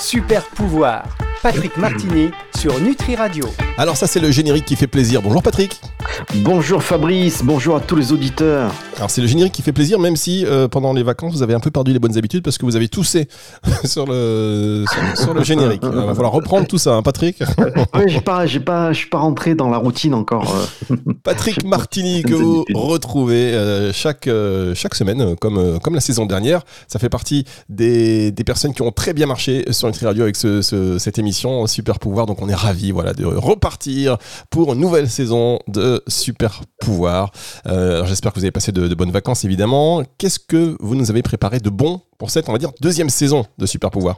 Super pouvoir. Patrick Martini sur Nutri Radio. Alors ça c'est le générique qui fait plaisir. Bonjour Patrick. Bonjour Fabrice, bonjour à tous les auditeurs. Alors c'est le générique qui fait plaisir même si euh, pendant les vacances vous avez un peu perdu les bonnes habitudes parce que vous avez toussé sur le sur, le générique. Il va falloir reprendre tout ça, hein, Patrick. ouais, j'ai pas, j'ai pas, je suis pas rentré dans la routine encore. Euh. Patrick Martini que vous retrouvez euh, chaque chaque semaine comme comme la saison dernière. Ça fait partie des, des personnes qui ont très bien marché sur Nutri Radio avec ce, cette émission Super Pouvoir. Donc on est ravis voilà de repartir pour une nouvelle saison de Super Pouvoir. Euh, J'espère que vous avez passé de, bonnes vacances, évidemment. Qu'est-ce que vous nous avez préparé de bon pour cette, on va dire, deuxième saison de Super Pouvoir?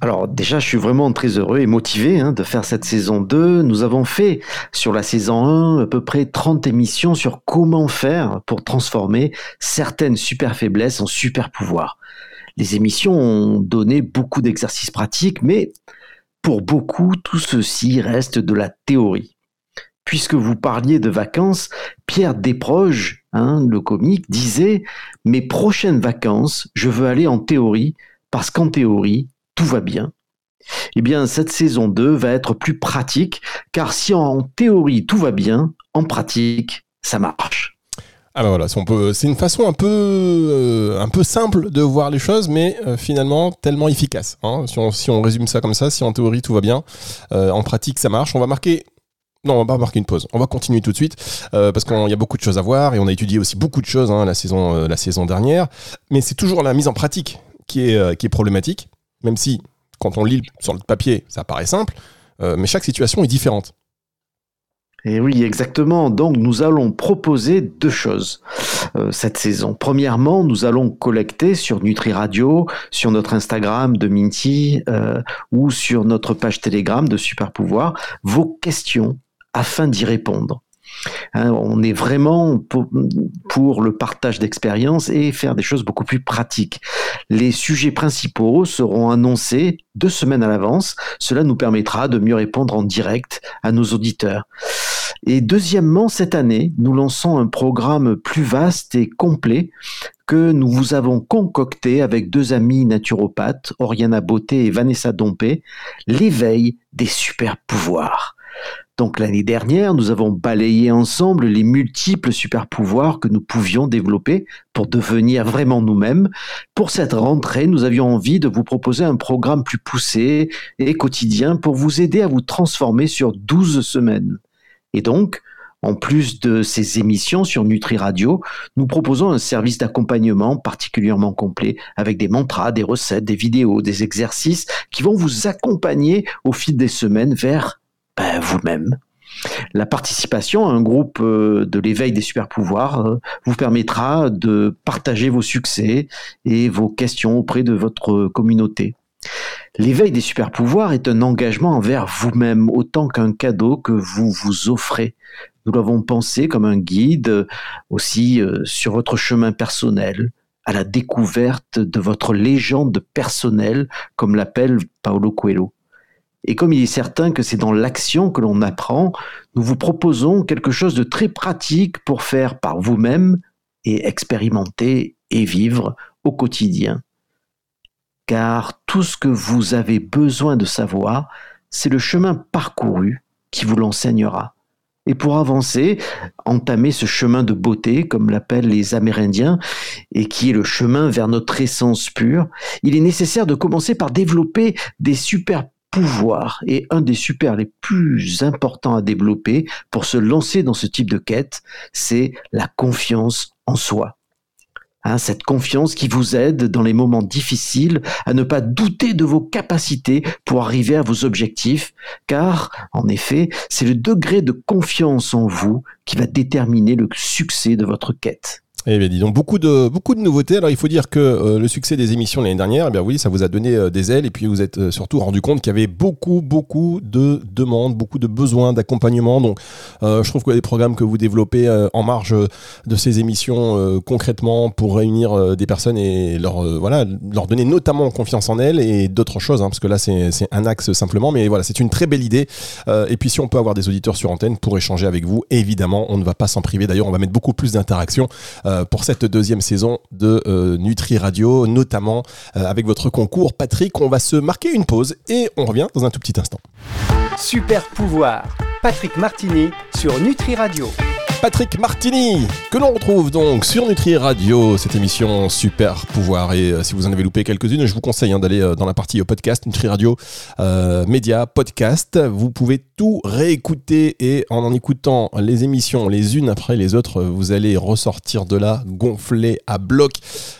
Alors déjà, je suis vraiment très heureux et motivé hein, de faire cette saison 2. Nous avons fait sur la saison 1 à peu près 30 émissions sur comment faire pour transformer certaines super faiblesses en super pouvoirs. Les émissions ont donné beaucoup d'exercices pratiques, mais pour beaucoup, tout ceci reste de la théorie puisque vous parliez de vacances, Pierre Desproges, hein, le comique, disait Mes prochaines vacances, je veux aller en théorie, parce qu'en théorie, tout va bien. Eh bien, cette saison 2 va être plus pratique, car si en théorie tout va bien, en pratique, ça marche. Ah ben voilà, c'est une façon un peu, euh, un peu simple de voir les choses, mais euh, finalement tellement efficace. Hein. Si, on, résume ça comme ça, si en théorie tout va bien, euh, en pratique ça marche. On va marquer non, on va marquer une pause. On va continuer tout de suite euh, parce qu'il y a beaucoup de choses à voir et on a étudié aussi beaucoup de choses hein, la saison euh, la saison dernière. Mais c'est toujours la mise en pratique qui est euh, qui est problématique, même si quand on lit sur le papier, ça paraît simple, mais chaque situation est différente. Et oui, exactement. Donc, nous allons proposer deux choses cette saison. Premièrement, nous allons collecter sur Nutri Radio, sur notre Instagram de Minty ou sur notre page Telegram de Super Pouvoir, vos questions afin d'y répondre. Hein, on est vraiment pour, le partage d'expériences et faire des choses beaucoup plus pratiques. Les sujets principaux seront annoncés deux semaines à l'avance. Cela nous permettra de mieux répondre en direct à nos auditeurs. Et deuxièmement, cette année, nous lançons un programme plus vaste et complet que nous vous avons concocté avec deux amis naturopathes, Oriana Beauté et Vanessa Dompé, l'éveil des super pouvoirs. Donc l'année dernière, nous avons balayé ensemble les multiples super pouvoirs que nous pouvions développer pour devenir vraiment nous-mêmes. Pour cette rentrée, nous avions envie de vous proposer un programme plus poussé et quotidien pour vous aider à vous transformer sur 12 semaines. Et donc, en plus de ces émissions sur Nutri Radio, nous proposons un service d'accompagnement particulièrement complet avec des mantras, des recettes, des vidéos, des exercices qui vont vous accompagner au fil des semaines vers ben, vous-même. La participation à un groupe euh, de l'éveil des super pouvoirs euh, vous permettra de partager vos succès et vos questions auprès de votre communauté. L'éveil des super pouvoirs est un engagement envers vous-même autant qu'un cadeau que vous vous offrez. Nous l'avons pensé comme un guide aussi euh, sur votre chemin personnel, à la découverte de votre légende personnelle, comme l'appelle Paolo Coelho. Et comme il est certain que c'est dans l'action que l'on apprend, nous vous proposons quelque chose de très pratique pour faire par vous-même et expérimenter et vivre au quotidien. Car tout ce que vous avez besoin de savoir, c'est le chemin parcouru qui vous l'enseignera. Et pour avancer, entamer ce chemin de beauté, comme l'appellent les Amérindiens, et qui est le chemin vers notre essence pure, il est nécessaire de commencer par développer des super pouvoir et un des super les plus importants à développer pour se lancer dans ce type de quête, c'est la confiance en soi. Hein, cette confiance qui vous aide dans les moments difficiles à ne pas douter de vos capacités pour arriver à vos objectifs, car en effet, c'est le degré de confiance en vous qui va déterminer le succès de votre quête. Eh bien, dis donc, beaucoup de, beaucoup de nouveautés. Alors, il faut dire que euh, le succès des émissions l'année dernière, eh bien oui, ça vous a donné euh, des ailes et puis vous êtes euh, surtout rendu compte qu'il y avait beaucoup, beaucoup de demandes, beaucoup de besoins d'accompagnement. Donc, je trouve que les programmes que vous développez en marge de ces émissions concrètement pour réunir des personnes et leur, voilà, leur donner notamment confiance en elles et d'autres choses, hein, parce que là, c'est un axe simplement. Mais voilà, c'est une très belle idée. et puis, si on peut avoir des auditeurs sur antenne pour échanger avec vous, évidemment, on ne va pas s'en priver. D'ailleurs, on va mettre beaucoup plus d'interactions pour cette deuxième saison de Nutri Radio, notamment avec votre concours. Patrick, on va se marquer une pause et on revient dans un tout petit instant. Super pouvoir, Patrick Martini sur Nutri Radio. Patrick Martini, que l'on retrouve donc sur Nutri Radio, cette émission Super Pouvoir. Et euh, si vous en avez loupé quelques-unes, je vous conseille hein, d'aller euh, dans la partie podcast Nutri Radio, euh, média, podcast. Vous pouvez tout réécouter et en en écoutant les émissions les unes après les autres, vous allez ressortir de là gonflé à bloc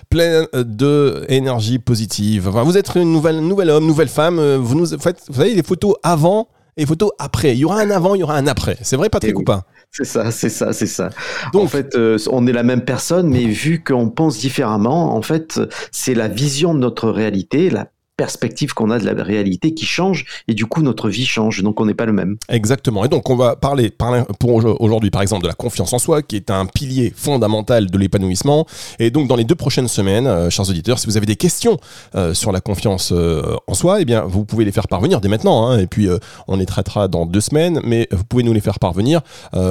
plein de énergie positive. vous êtes une nouvelle, nouvelle homme, nouvelle femme. Vous nous faites, vous savez, les photos avant et photos après. Il y aura un avant, il y aura un après. C'est vrai, Patrick, eh ou pas? C'est ça, c'est ça, c'est ça. Donc, en fait, euh, on est la même personne, mais vu qu'on pense différemment, en fait, c'est la vision de notre réalité, la perspective qu'on a de la réalité qui change et du coup notre vie change donc on n'est pas le même. Exactement. Et donc on va parler, pour aujourd'hui par exemple de la confiance en soi qui est un pilier fondamental de l'épanouissement. Et donc dans les deux prochaines semaines euh, chers auditeurs si vous avez des questions euh, sur la confiance euh, en soi et eh bien vous pouvez les faire parvenir dès maintenant hein, et puis on les traitera dans deux semaines mais vous pouvez nous les faire parvenir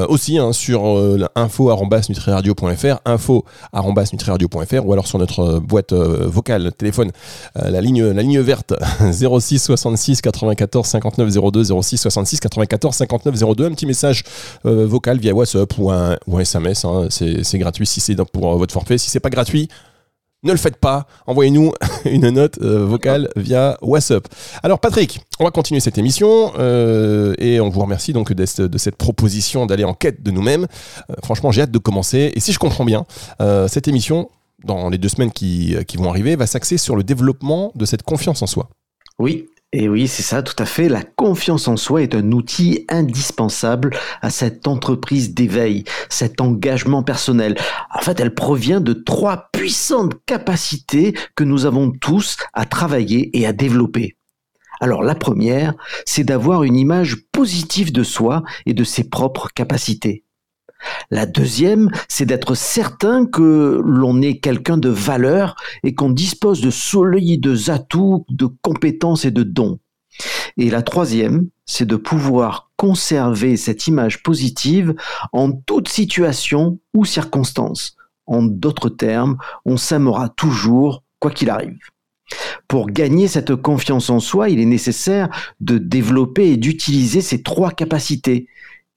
aussi hein, sur info@nutriradio.fr info@nutriradio.fr ou alors sur notre boîte vocale téléphone la ligne la ligne verte 06 66 94 59 02 06 66 94 59 02 un petit message euh, vocal via WhatsApp ou un, SMS hein. c'est gratuit si c'est pour votre forfait si c'est pas gratuit ne le faites pas, envoyez-nous une note euh, vocale via WhatsApp. Alors Patrick, on va continuer cette émission euh, et on vous remercie donc de, cette proposition d'aller en quête de nous-mêmes. franchement, j'ai hâte de commencer et si je comprends bien, cette émission dans les deux semaines qui, qui vont arriver, va s'axer sur le développement de cette confiance en soi. Oui, et oui, c'est ça, tout à fait. La confiance en soi est un outil indispensable à cette entreprise d'éveil, cet engagement personnel. En fait, elle provient de trois puissantes capacités que nous avons tous à travailler et à développer. Alors la première, c'est d'avoir une image positive de soi et de ses propres capacités. La deuxième, c'est d'être certain que l'on est quelqu'un de valeur et qu'on dispose de solides atouts, de compétences et de dons. Et la troisième, c'est de pouvoir conserver cette image positive en toute situation ou circonstance. En d'autres termes, on s'aimera toujours, quoi qu'il arrive. Pour gagner cette confiance en soi, il est nécessaire de développer et d'utiliser ces trois capacités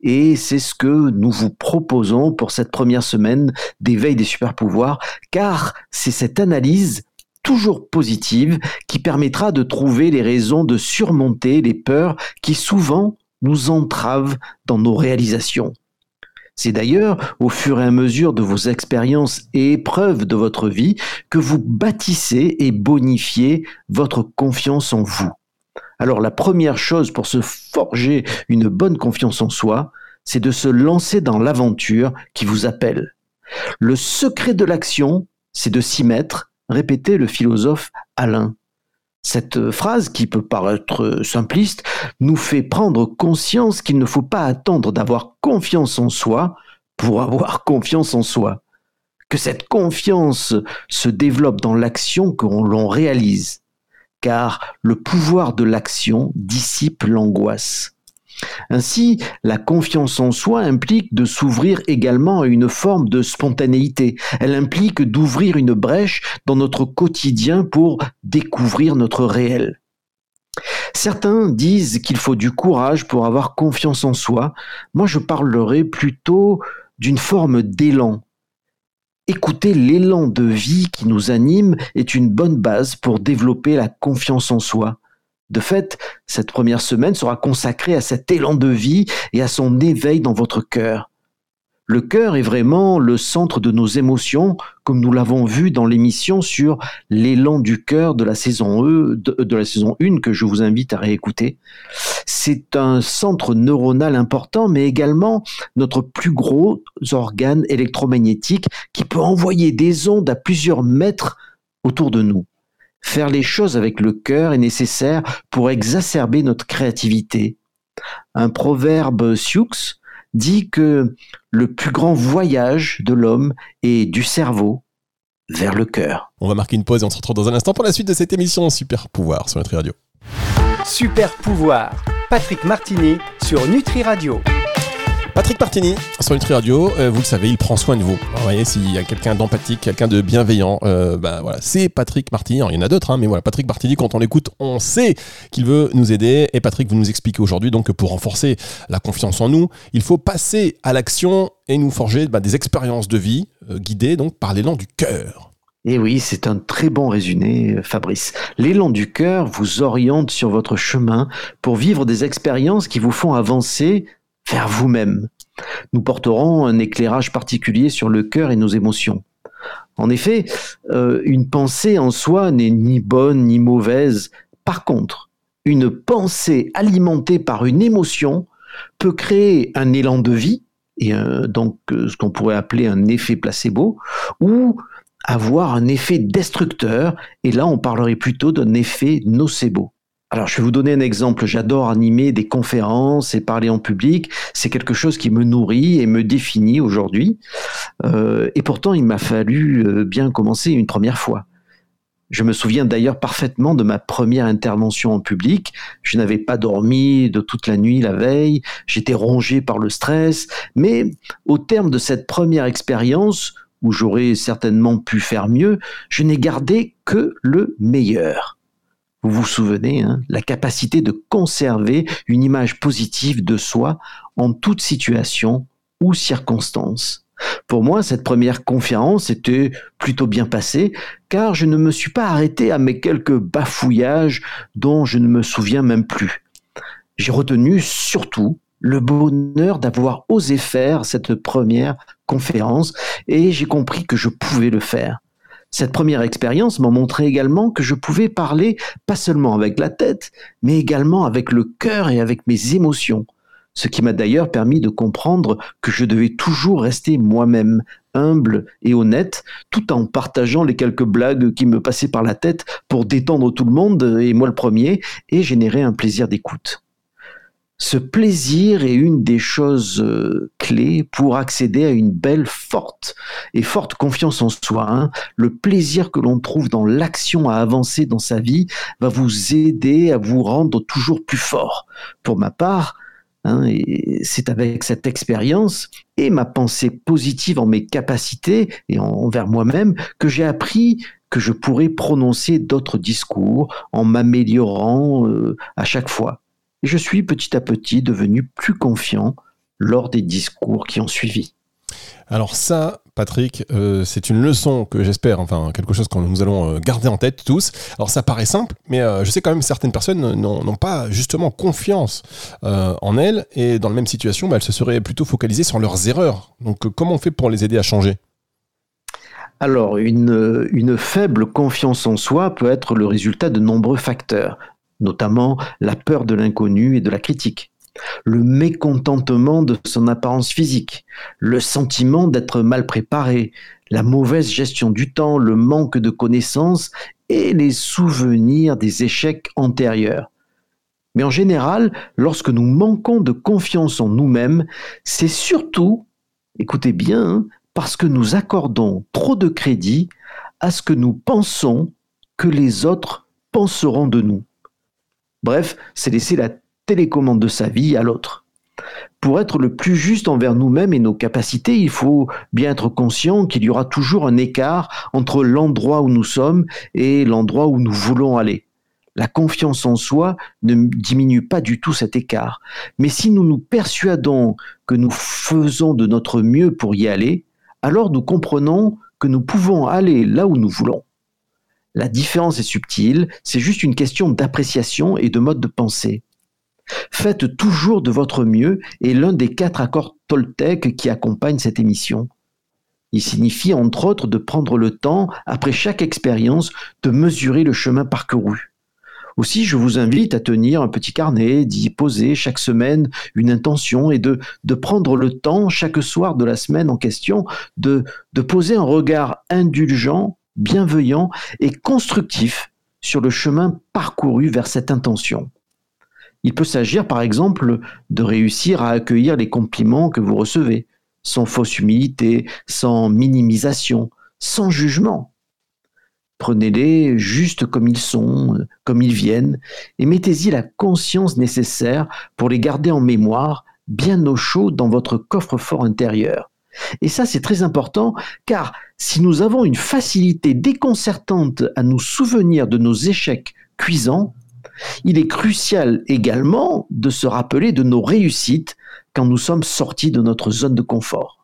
et c'est ce que nous vous proposons pour cette première semaine d'éveil des super pouvoirs, car c'est cette analyse toujours positive qui permettra de trouver les raisons de surmonter les peurs qui souvent nous entravent dans nos réalisations. C'est d'ailleurs au fur et à mesure de vos expériences et épreuves de votre vie que vous bâtissez et bonifiez votre confiance en vous. Alors la première chose pour se forger une bonne confiance en soi, c'est de se lancer dans l'aventure qui vous appelle. Le secret de l'action, c'est de s'y mettre, répétait le philosophe Alain. Cette phrase, qui peut paraître simpliste, nous fait prendre conscience qu'il ne faut pas attendre d'avoir confiance en soi pour avoir confiance en soi. Que cette confiance se développe dans l'action que l'on réalise car le pouvoir de l'action dissipe l'angoisse. Ainsi, la confiance en soi implique de s'ouvrir également à une forme de spontanéité. Elle implique d'ouvrir une brèche dans notre quotidien pour découvrir notre réel. Certains disent qu'il faut du courage pour avoir confiance en soi. Moi, je parlerai plutôt d'une forme d'élan, Écouter l'élan de vie qui nous anime est une bonne base pour développer la confiance en soi. De fait, cette première semaine sera consacrée à cet élan de vie et à son éveil dans votre cœur. Le cœur est vraiment le centre de nos émotions, comme nous l'avons vu dans l'émission sur l'élan du cœur de la saison E, de, la saison 1 que je vous invite à réécouter. C'est un centre neuronal important, mais également notre plus gros organe électromagnétique qui peut envoyer des ondes à plusieurs mètres autour de nous. Faire les choses avec le cœur est nécessaire pour exacerber notre créativité. Un proverbe Sioux dit que le plus grand voyage de l'homme est du cerveau vers le cœur. On va marquer une pause et on se retrouve dans un instant pour la suite de cette émission Super Pouvoir sur Nutri Radio. Super Pouvoir, Patrick Martini sur Nutri Radio. Patrick Martini sur Nutri Radio, euh, vous le savez, il prend soin de vous. Vous voyez, s'il y a quelqu'un d'empathique, quelqu'un de bienveillant, euh, bah, c'est Patrick Martini. il y en a d'autres, hein, mais voilà, Patrick Martini, quand on l'écoute, on sait qu'il veut nous aider. Et Patrick, vous nous expliquez aujourd'hui donc que pour renforcer la confiance en nous, il faut passer à l'action et nous forger bah, des expériences de vie euh, guidées donc par l'élan du cœur. Et oui, c'est un très bon résumé, Fabrice. L'élan du cœur vous oriente sur votre chemin pour vivre des expériences qui vous font avancer vers vous-même. Nous porterons un éclairage particulier sur le cœur et nos émotions. En effet, euh, une pensée en soi n'est ni bonne ni mauvaise. Par contre, une pensée alimentée par une émotion peut créer un élan de vie, et donc euh, ce qu'on pourrait appeler un effet placebo, ou avoir un effet destructeur, et là on parlerait plutôt d'un effet nocebo. Alors, je vais vous donner un exemple. J'adore animer des conférences et parler en public. C'est quelque chose qui me nourrit et me définit aujourd'hui. Euh, et pourtant, il m'a fallu euh, bien commencer une première fois. Je me souviens d'ailleurs parfaitement de ma première intervention en public. Je n'avais pas dormi de toute la nuit la veille. J'étais rongé par le stress. Mais au terme de cette première expérience, où j'aurais certainement pu faire mieux, je n'ai gardé que le meilleur. Vous vous souvenez, hein, la capacité de conserver une image positive de soi en toute situation ou circonstance. Pour moi, cette première conférence était plutôt bien passée, car je ne me suis pas arrêté à mes quelques bafouillages dont je ne me souviens même plus. J'ai retenu surtout le bonheur d'avoir osé faire cette première conférence et j'ai compris que je pouvais le faire. Cette première expérience m'a montré également que je pouvais parler pas seulement avec la tête, mais également avec le cœur et avec mes émotions. Ce qui m'a d'ailleurs permis de comprendre que je devais toujours rester moi-même, humble et honnête, tout en partageant les quelques blagues qui me passaient par la tête pour détendre tout le monde, et moi le premier, et générer un plaisir d'écoute. Ce plaisir est une des choses euh, clés pour accéder à une belle, forte et forte confiance en soi. Hein. Le plaisir que l'on trouve dans l'action à avancer dans sa vie va vous aider à vous rendre toujours plus fort. Pour ma part, hein, c'est avec cette expérience et ma pensée positive en mes capacités et envers moi-même que j'ai appris que je pourrais prononcer d'autres discours en m'améliorant euh, à chaque fois et je suis petit à petit devenu plus confiant lors des discours qui ont suivi. Alors ça, Patrick, euh, c'est une leçon que j'espère, enfin quelque chose que nous allons euh, garder en tête tous. Alors ça paraît simple, mais euh, je sais quand même que certaines personnes n'ont pas justement confiance en elles et dans la même situation, bah, elles se seraient plutôt focalisées sur leurs erreurs. Donc comment on fait pour les aider à changer? Alors, une, une, faible confiance en soi peut être le résultat de nombreux facteurs, notamment la peur de l'inconnu et de la critique, le mécontentement de son apparence physique, le sentiment d'être mal préparé, la mauvaise gestion du temps, le manque de connaissances et les souvenirs des échecs antérieurs. Mais en général, lorsque nous manquons de confiance en nous-mêmes, c'est surtout, écoutez bien, hein, parce que nous accordons trop de crédit à ce que nous pensons que les autres penseront de nous. Bref, c'est laisser la télécommande de sa vie à l'autre. Pour être le plus juste envers nous-mêmes et nos capacités, il faut bien être conscient qu'il y aura toujours un écart entre l'endroit où nous sommes et l'endroit où nous voulons aller. La confiance en soi ne diminue pas du tout cet écart. Mais si nous nous persuadons que nous faisons de notre mieux pour y aller, alors nous comprenons que nous pouvons aller là où nous voulons. La différence est subtile, c'est juste une question d'appréciation et de mode de pensée. Faites toujours de votre mieux est l'un des quatre accords Toltec qui accompagnent cette émission. Il signifie entre autres de prendre le temps, après chaque expérience, de mesurer le chemin parcouru. Aussi, je vous invite à tenir un petit carnet, d'y poser chaque semaine une intention et de, prendre le temps chaque soir de la semaine en question de, de poser un regard indulgent bienveillant et constructif sur le chemin parcouru vers cette intention. Il peut s'agir par exemple de réussir à accueillir les compliments que vous recevez, sans fausse humilité, sans minimisation, sans jugement. Prenez-les juste comme ils sont, comme ils viennent, et mettez-y la conscience nécessaire pour les garder en mémoire bien au chaud dans votre coffre-fort intérieur. Et ça, c'est très important, car si nous avons une facilité déconcertante à nous souvenir de nos échecs cuisants, il est crucial également de se rappeler de nos réussites quand nous sommes sortis de notre zone de confort.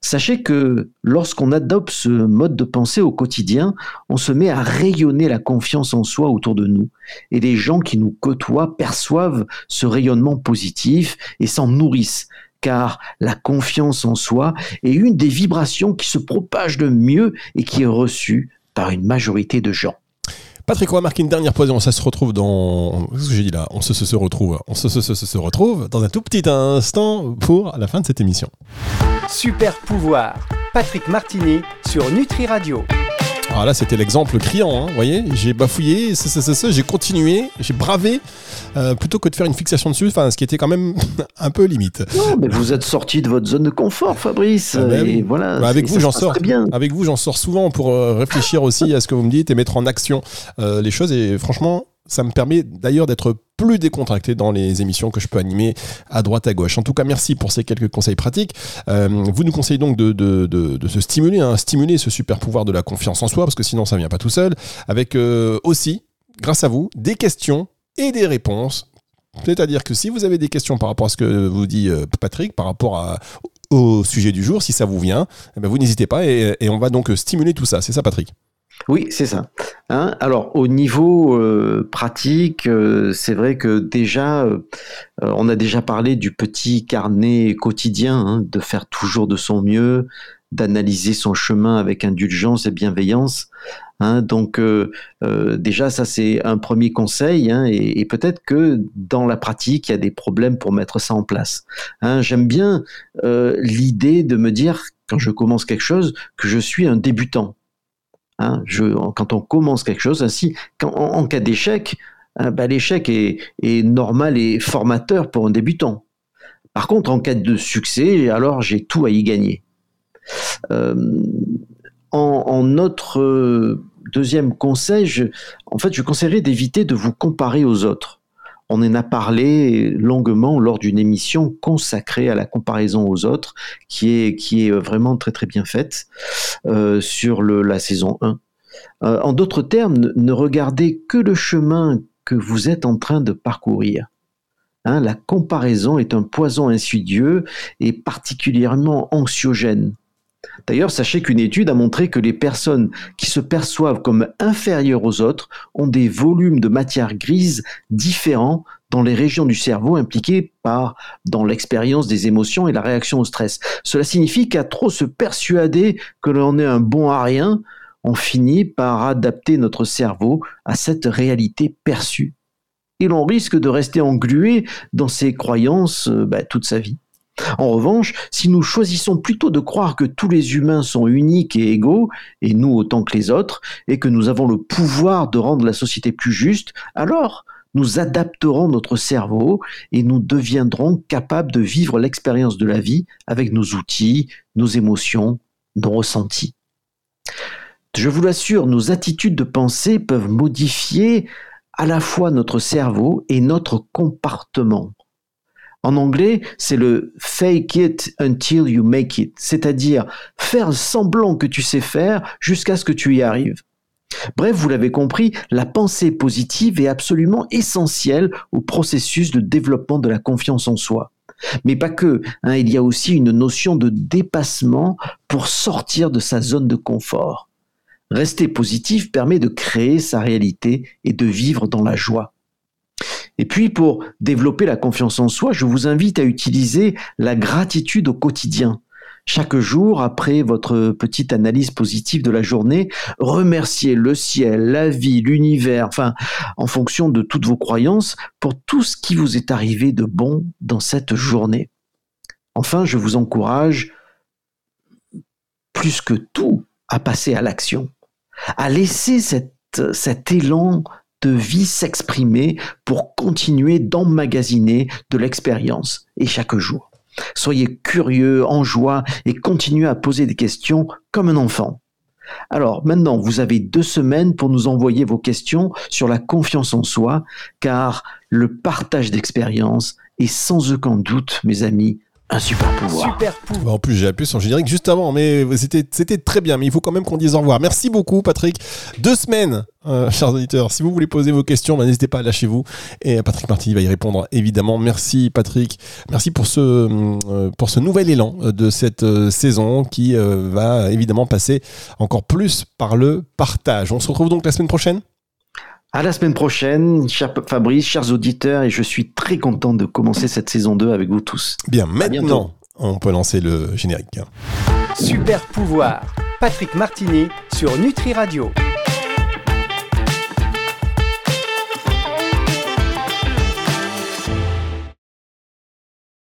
Sachez que lorsqu'on adopte ce mode de pensée au quotidien, on se met à rayonner la confiance en soi autour de nous. Et les gens qui nous côtoient perçoivent ce rayonnement positif et s'en nourrissent. Car la confiance en soi est une des vibrations qui se propage le mieux et qui est reçue par une majorité de gens. Patrick, on va marquer une dernière pause ça se retrouve dans. Qu'est-ce que j'ai dit là? On se, se, retrouve. On se, se, se, retrouve dans un tout petit instant pour la fin de cette émission. Super pouvoir. Patrick Martini sur Nutri Radio. Ah là, c'était l'exemple criant, hein, vous voyez J'ai bafouillé, j'ai continué, j'ai bravé, euh, plutôt que de faire une fixation dessus, enfin, ce qui était quand même un peu limite. Non, mais vous êtes sorti de votre zone de confort, Fabrice. Ah ben et voilà. Bah, avec vous, j'en sors. Bien. Avec vous, j'en sors souvent pour euh, réfléchir aussi à ce que vous me dites et mettre en action euh, les choses. Et franchement, ça me permet d'ailleurs d'être plus décontracté dans les émissions que je peux animer à droite à gauche. En tout cas, merci pour ces quelques conseils pratiques. Euh, vous nous conseillez donc de, de, de, se stimuler, hein, stimuler ce super pouvoir de la confiance en soi, parce que sinon ça ne vient pas tout seul, avec euh, aussi, grâce à vous, des questions et des réponses. C'est-à-dire que si vous avez des questions par rapport à ce que vous dit euh, Patrick, par rapport au sujet du jour, si ça vous vient, eh ben, vous n'hésitez pas et on va donc stimuler tout ça. C'est ça, Patrick? Oui, c'est ça. Hein. Alors au niveau euh, pratique, euh, c'est vrai que déjà, euh, on a déjà parlé du petit carnet quotidien, hein, de faire toujours de son mieux, d'analyser son chemin avec indulgence et bienveillance. Hein. donc déjà, ça c'est un premier conseil, et, et peut-être que dans la pratique, il y a des problèmes pour mettre ça en place. J'aime bien l'idée de me dire, quand je commence quelque chose, que je suis un débutant. Hein, quand on commence quelque chose, ainsi, en, cas d'échec, hein, bah, l'échec est, normal et formateur pour un débutant. Par contre, en cas de succès, alors j'ai tout à y gagner. Euh, en, notre euh, deuxième conseil, en fait, je conseillerais d'éviter de vous comparer aux autres. On en a parlé longuement lors d'une émission consacrée à la comparaison aux autres, qui est, vraiment très très bien faite euh, sur la saison 1. Euh, en d'autres termes, ne regardez que le chemin que vous êtes en train de parcourir. Hein, la comparaison est un poison insidieux et particulièrement anxiogène. D'ailleurs, sachez qu'une étude a montré que les personnes qui se perçoivent comme inférieures aux autres ont des volumes de matière grise différents dans les régions du cerveau impliquées par dans l'expérience des émotions et la réaction au stress. Cela signifie qu'à trop se persuader que l'on est un bon à rien, on finit par adapter notre cerveau à cette réalité perçue. Et l'on risque de rester englué dans ces croyances euh, bah, toute sa vie. En revanche, si nous choisissons plutôt de croire que tous les humains sont uniques et égaux, et nous autant que les autres, et que nous avons le pouvoir de rendre la société plus juste, alors nous adapterons notre cerveau et nous deviendrons capables de vivre l'expérience de la vie avec nos outils, nos émotions, nos ressentis. Je vous l'assure, nos attitudes de pensée peuvent modifier à la fois notre cerveau et notre comportement. En anglais, c'est le fake it until you make it, c'est-à-dire faire semblant que tu sais faire jusqu'à ce que tu y arrives. Bref, vous l'avez compris, la pensée positive est absolument essentielle au processus de développement de la confiance en soi. Mais pas que, hein, il y a aussi une notion de dépassement pour sortir de sa zone de confort. Rester positif permet de créer sa réalité et de vivre dans la joie. Et puis pour développer la confiance en soi, je vous invite à utiliser la gratitude au quotidien. Chaque jour, après votre petite analyse positive de la journée, remerciez le ciel, la vie, l'univers, enfin, en fonction de toutes vos croyances, pour tout ce qui vous est arrivé de bon dans cette journée. Enfin, je vous encourage, plus que tout, à passer à l'action, à laisser cet élan vie s'exprimer pour continuer d'emmagasiner de l'expérience et chaque jour. Soyez curieux, en joie et continuez à poser des questions comme un enfant. Alors maintenant, vous avez deux semaines pour nous envoyer vos questions sur la confiance en soi, car le partage d'expérience et sans aucun doute, mes amis, un super pouvoir. Super pouvoir. En plus, j'ai appuyé sur le générique juste avant, mais c'était c'était très bien. Mais il faut quand même qu'on dise au revoir. Merci beaucoup, Patrick. Deux semaines, euh, chers auditeurs. Si vous voulez poser vos questions, bah, n'hésitez pas à lâcher vous. Et Patrick Martini va y répondre, évidemment. Merci, Patrick. Merci pour ce, euh, pour ce nouvel élan de cette euh, saison qui euh, va évidemment passer encore plus par le partage. On se retrouve donc la semaine prochaine. À la semaine prochaine, cher Fabrice, chers auditeurs, et je suis très content de commencer cette saison 2 avec vous tous. Bien, maintenant, on peut lancer le générique. Super pouvoir. Patrick Martini sur Nutri Radio.